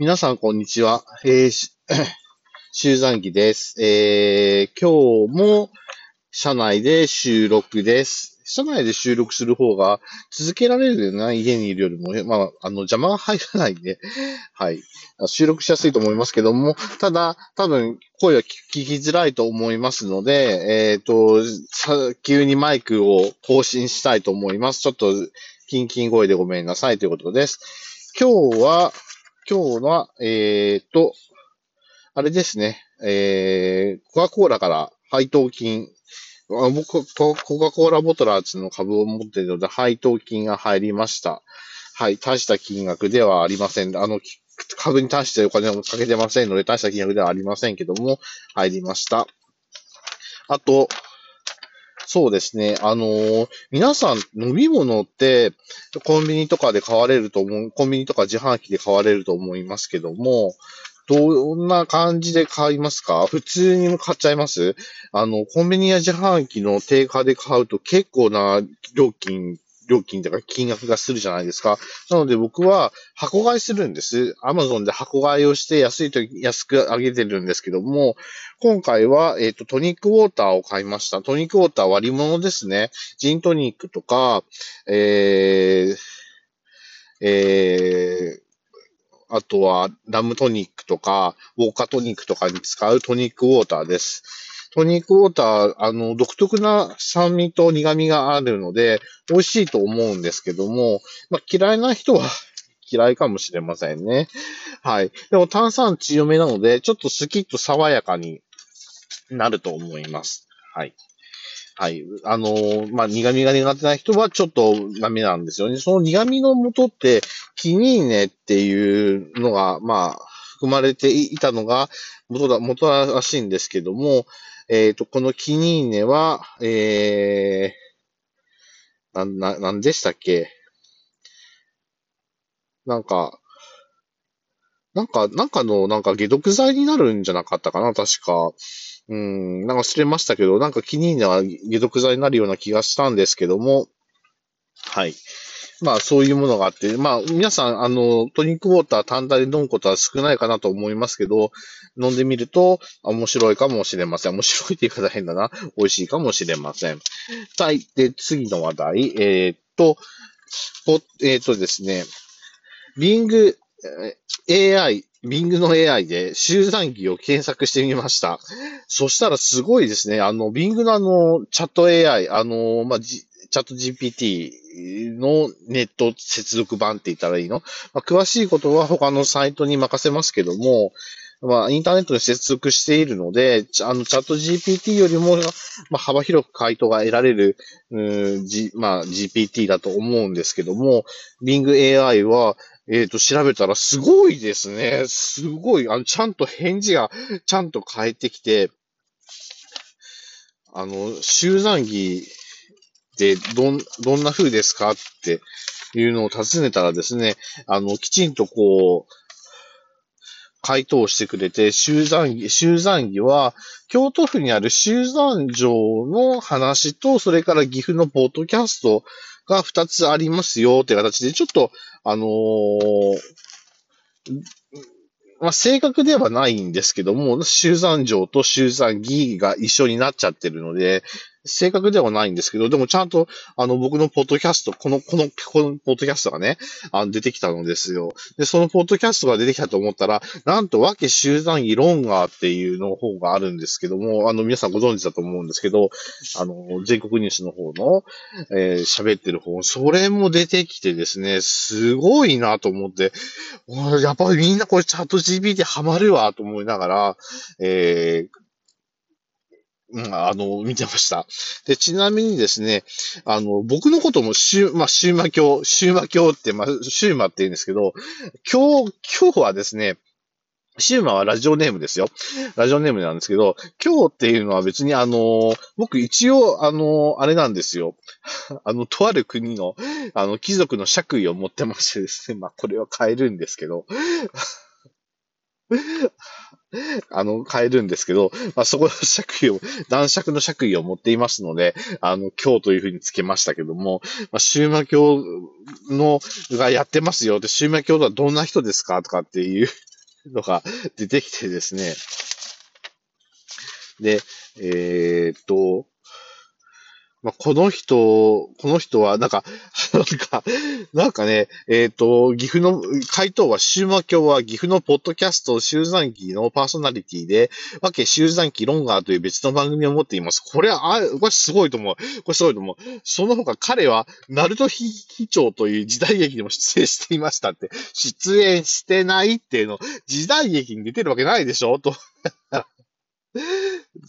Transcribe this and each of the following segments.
皆さん、こんにちは。えー、し集山記です。えー、今日も、社内で収録です。社内で収録する方が続けられるよな、家にいるよりも、まあ、あの、邪魔が入らないんで、はい。収録しやすいと思いますけども、ただ、多分、声は聞きづらいと思いますので、えっ、と、さ急にマイクを更新したいと思います。ちょっと、キンキン声でごめんなさいということです。今日は、今日は、えっ、と、あれですね、えー、コカ・コーラから配当金、僕、コカ・コーラボトラーズの株を持っているので、配当金が入りました。はい、大した金額ではありません。あの、株に対してお金をかけてませんので、大した金額ではありませんけども、入りました。あと、そうですね。あのー皆さん飲み物ってコンビニとかで買われると思う、コンビニとか自販機で買われると思いますけども、どんな感じで買いますか？普通に買っちゃいます？あの、コンビニや自販機の定価で買うと結構な料金、料金とか金額がするじゃないですか。なので僕は箱買いするんです。アマゾンで箱買いをして安いと安く上げてるんですけども、今回は、えっ、と、トニックウォーターを買いました。トニックウォーター割り物ですね。ジントニックとか、えー、えー、あとは、ラムトニックとか、ウォーカトニックとかに使うトニックウォーターです。トニックウォーター、あの、独特な酸味と苦味があるので、美味しいと思うんですけども、まあ、嫌いな人は 嫌いかもしれませんね。はい。でも炭酸強めなので、ちょっとスキッと爽やかになると思います。はい。はい。あのーまあ、苦味が苦手な人はちょっとダメなんですよね。その苦味の元って、キニーネっていうのが、まあ、含まれていたのが元だ、元らしいんですけども、えっ、と、このキニーネは、えー、な、な、なんでしたっけ？なんか、なんか、なんかの、なんか解毒剤になるんじゃなかったかな、確か。うん、なんか忘れましたけど、なんかキニーネは解毒剤になるような気がしたんですけども、はい。まあ、そういうものがあって、まあ、皆さん、あの、トニックウォーター単体で飲むことは少ないかなと思いますけど、飲んでみると、面白いかもしれません。面白いって言い方変だな。美味しいかもしれません。はい。で、次の話題。えーっと、えーっとですね、Bing、AI、Bing の AI で集団儀を検索してみました。そしたらすごいですね。あの、Bing のあの、チャット AI、あの、まあ、じチャット GPT のネット接続版って言ったらいいの、まあ、詳しいことは他のサイトに任せますけども、まあ、インターネットに接続しているので、あの、チャット GPT よりも、まあ、幅広く回答が得られる、うん、G、まあ、GPT だと思うんですけども、Bing AI は、えっ、と、調べたらすごいですね。すごい。あの、ちゃんと返事が、ちゃんと返ってきて、あの、集団儀どん、どんな風ですかっていうのを尋ねたらですね、あの、きちんとこう、回答してくれて、集団儀、集団儀は、京都府にある集団城の話と、それから岐阜のポッドキャストが2つありますよって形で、ちょっと、あのーまあ、正確ではないんですけども、集山城と集山儀が一緒になっちゃってるので、正確ではないんですけど、でもちゃんと、あの、僕のポッドキャスト、この、この、このポッドキャストがね、あの出てきたのですよ。で、そのポッドキャストが出てきたと思ったら、なんと、わけ集団儀ロンガーっていうの方があるんですけども、あの、皆さんご存知だと思うんですけど、あの、全国ニュースの方の、えー喋ってる方、それも出てきてですね、すごいなと思って、やっぱりみんなこれチャット GPT ハマるわと思いながら、えーうん、あの、見てました。で、ちなみにですね、あの、僕のこともシュ、まあ、シューマ教、シューマ教って、まあ、シューマって言うんですけど、今日、今日はですね、シューマはラジオネームですよ。ラジオネームなんですけど、今日っていうのは別にあの、僕一応あの、あれなんですよ。あの、とある国の、あの、貴族の爵位を持ってましてですね、まあ、これは変えるんですけど、あの、変えるんですけど、まあ、そこの爵位を、男爵の爵位を持っていますので、あの、今日というふうにつけましたけども、まあ、シューマ教の、がやってますよ。で、シューマ教とはどんな人ですかとかっていうのが出てきてですね。で、えー、っと、まあ、この人、この人は、なんか、なんか、なんかね、えっ、ー、と、岐阜の、回答は、シューマ教は岐阜のポッドキャスト、集山記のパーソナリティで、わけ集山記ロンガーという別の番組を持っています。これは、あ、これすごいと思う。これすごいと思う。その他、彼は、ナルトヒヒ長という時代劇にも出演していましたって、出演してないっていうの、時代劇に出てるわけないでしょ？と。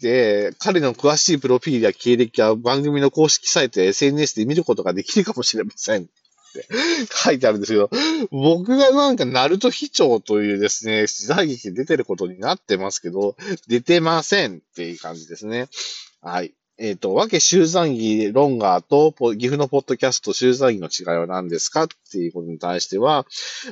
で、彼の詳しいプロフィールや経歴は番組の公式サイトや SNS で見ることができるかもしれません。って 書いてあるんですけど、僕がなんか、ナルト秘長というですね、時代劇に出てることになってますけど、出てませんっていう感じですね。はい。えっ、ー、と、わけ集山儀ロンガーと岐阜のポッドキャスト集山儀の違いは何ですかっていうことに対しては、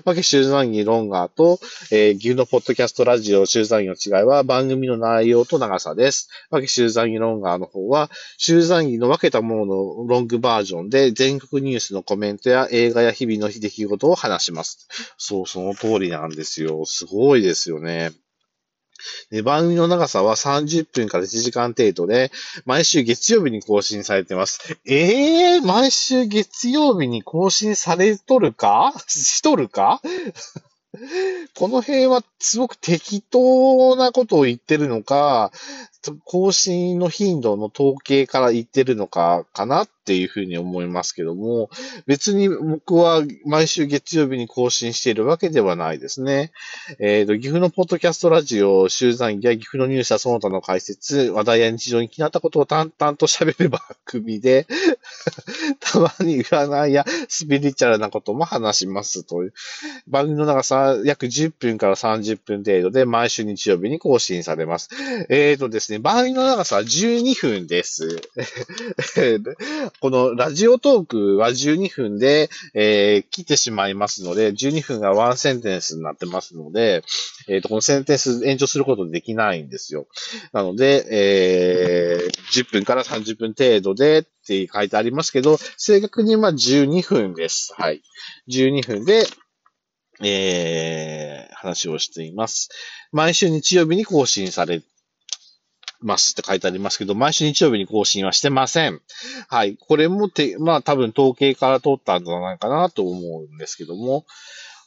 わけ集山儀ロンガーと、えー、岐阜のポッドキャストラジオ集山儀の違いは番組の内容と長さです。わけ集山儀ロンガーの方は、集山儀の分けたもののロングバージョンで全国ニュースのコメントや映画や日々の出来事を話します。そう、その通りなんですよ。すごいですよね。で番組の長さは30分から1時間程度で、毎週月曜日に更新されてます。ええー、毎週月曜日に更新されとるか？しとるか？この辺はすごく適当なことを言ってるのか、更新の頻度の統計から言ってるのか、かなっていうふうに思いますけども、別に僕は毎週月曜日に更新しているわけではないですね。えっ、ー、と、岐阜のポッドキャストラジオ、集団や岐阜のニュースやその他の解説、話題や日常に気になったことを淡々と喋る番組で、たまに占いやスピリチュアルなことも話しますという。番組の長さ約10分から30分程度で毎週日曜日に更新されます。えっ、ー、とですですね、番組の長さは12分です。このラジオトークは12分で、えー、切ってしまいますので、12分がワンセンテンスになってますので、え、ー、と、このセンテンス延長することできないんですよ。なので、えー、10分から30分程度でって書いてありますけど、正確には12分です。はい。12分で、えー、話をしています。毎週日曜日に更新されますって書いてありますけど、毎週日曜日に更新はしてません。はい。これもて、まあ多分統計から取ったんじゃないかなと思うんですけども、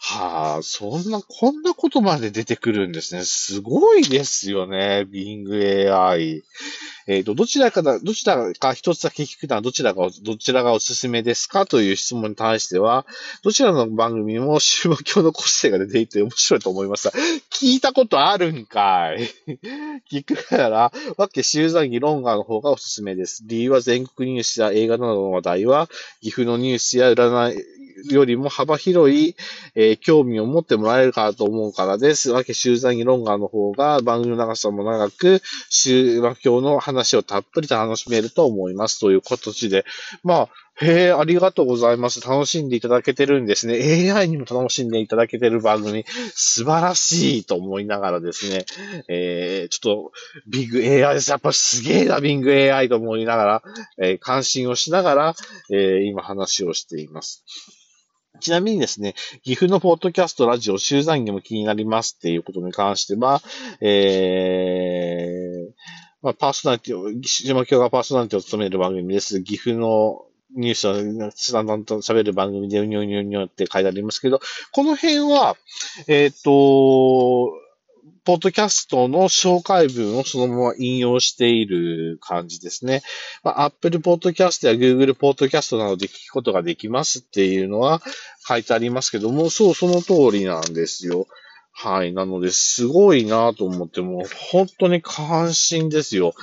はあ、そんな、こんなことまで出てくるんですね。すごいですよね、Bing AI。えっ、ー、と、どちらかだ、どちらか一つだけ聞くのはどちらが、どちらがおすすめですか？という質問に対しては、どちらの番組も終和教の個性が出ていて面白いと思いました。聞いたことあるんかい。聞くなら、わけ集団議ロンガーの方がおすすめです。理由は全国ニュースや映画などの話題は、岐阜のニュースや占い、よりも幅広い、えー、興味を持ってもらえるかと思うからです。わけ集団議論ガーの方が番組の長さも長く、修和教の話をたっぷりと楽しめると思います。という形で。まあ、へえ、ありがとうございます。楽しんでいただけてるんですね。AI にも楽しんでいただけてる番組、素晴らしいと思いながらですね、えー、ちょっと、ビッグ AI です。やっぱすげえな、ビッグ AI と思いながら、えー、関心をしながら、えー、今話をしています。ちなみにですね、岐阜のポッドキャスト、ラジオ、集団にも気になりますっていうことに関しては、えー、まあ、パーソナリティを、島京がパーソナリティを務める番組です。岐阜のニュースをだんだんと喋る番組でうにょうにょうにょって書いてありますけど、この辺は、えっ、ー、と、ポッドキャストの紹介文をそのまま引用している感じですね。まあ、Apple Podcast や Google Podcast などで聞くことができますっていうのは書いてありますけども、そう、その通りなんですよ。はい。なので、すごいなと思って、もう本当に関心ですよ。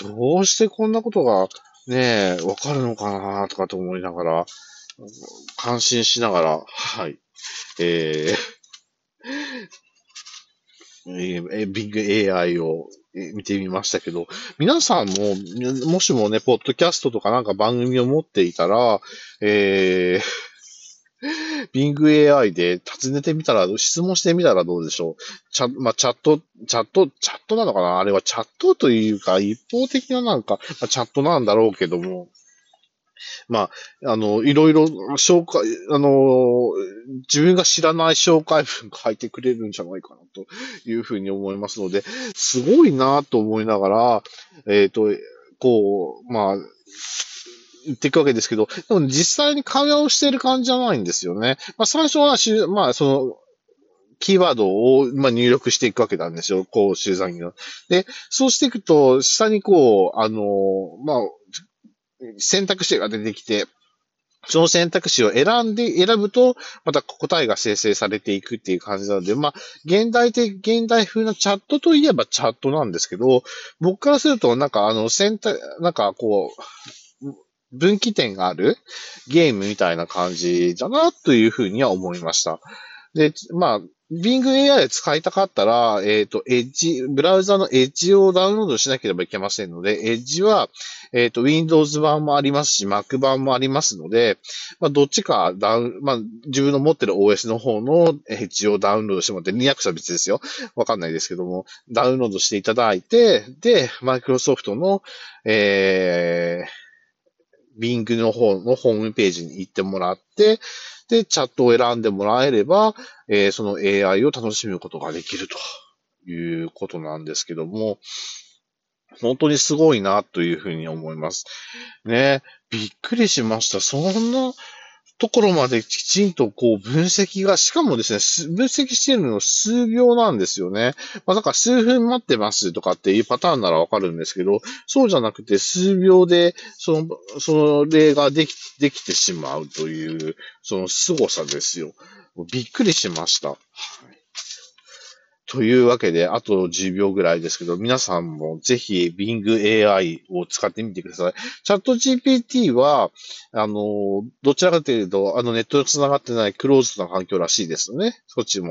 どうしてこんなことがねえ、わかるのかなとかと思いながら、感心しながら、はい。えー、えー、ビッグ AI を見てみましたけど、皆さんも、もしもね、ポッドキャストとかなんか番組を持っていたら、えー、Bing AI で尋ねてみたら、質問してみたらどうでしょう？チャ,、まあ、チャット、チャット、チャットなのかな？あれはチャットというか、一方的ななんか、まあ、チャットなんだろうけども、まあ、あの、いろいろ紹介、あの、自分が知らない紹介文が書いてくれるんじゃないかなというふうに思いますので、すごいなと思いながら、えっ、ー、と、こう、まあ、言っていくわけですけど、でも実際に会話をしている感じじゃないんですよね。まあ最初はし、まあその、キーワードを、まあ、入力していくわけなんですよ。こう、集団が。で、そうしていくと、下にこう、あの、まあ、選択肢が出てきて、その選択肢を選んで、選ぶと、また答えが生成されていくっていう感じなので、まあ、現代的、現代風なチャットといえばチャットなんですけど、僕からすると、なんかあの、選択、なんかこう、分岐点があるゲームみたいな感じだな、というふうには思いました。で、まあ、Bing AI 使いたかったら、えっ、ー、と、エッジ、ブラウザのエッジをダウンロードしなければいけませんので、エッジは、えっ、ー、と、Windows 版もありますし、Mac 版もありますので、まあ、どっちかダウン、まあ、自分の持ってる OS の方のエッジをダウンロードしてもらって、2 0 0は別ですよ。わかんないですけども、ダウンロードしていただいて、で、Microsoft の、えー、Bing の方のホームページに行ってもらって、で、チャットを選んでもらえれば、えー、その AI を楽しむことができるということなんですけども、本当にすごいなというふうに思います。ね、びっくりしました。そんな、ところまできちんとこう分析が、しかもですね、分析してるの数秒なんですよね。まあだから数分待ってますとかっていうパターンならわかるんですけど、そうじゃなくて数秒でその、その例ができ、できてしまうという、その凄さですよ。びっくりしました。はいというわけで、あと10秒ぐらいですけど、皆さんもぜひ Bing AI を使ってみてください。チャット GPT は、あの、どちらかというと、あのネットで繋がってないクローズな環境らしいですよね。そっちも。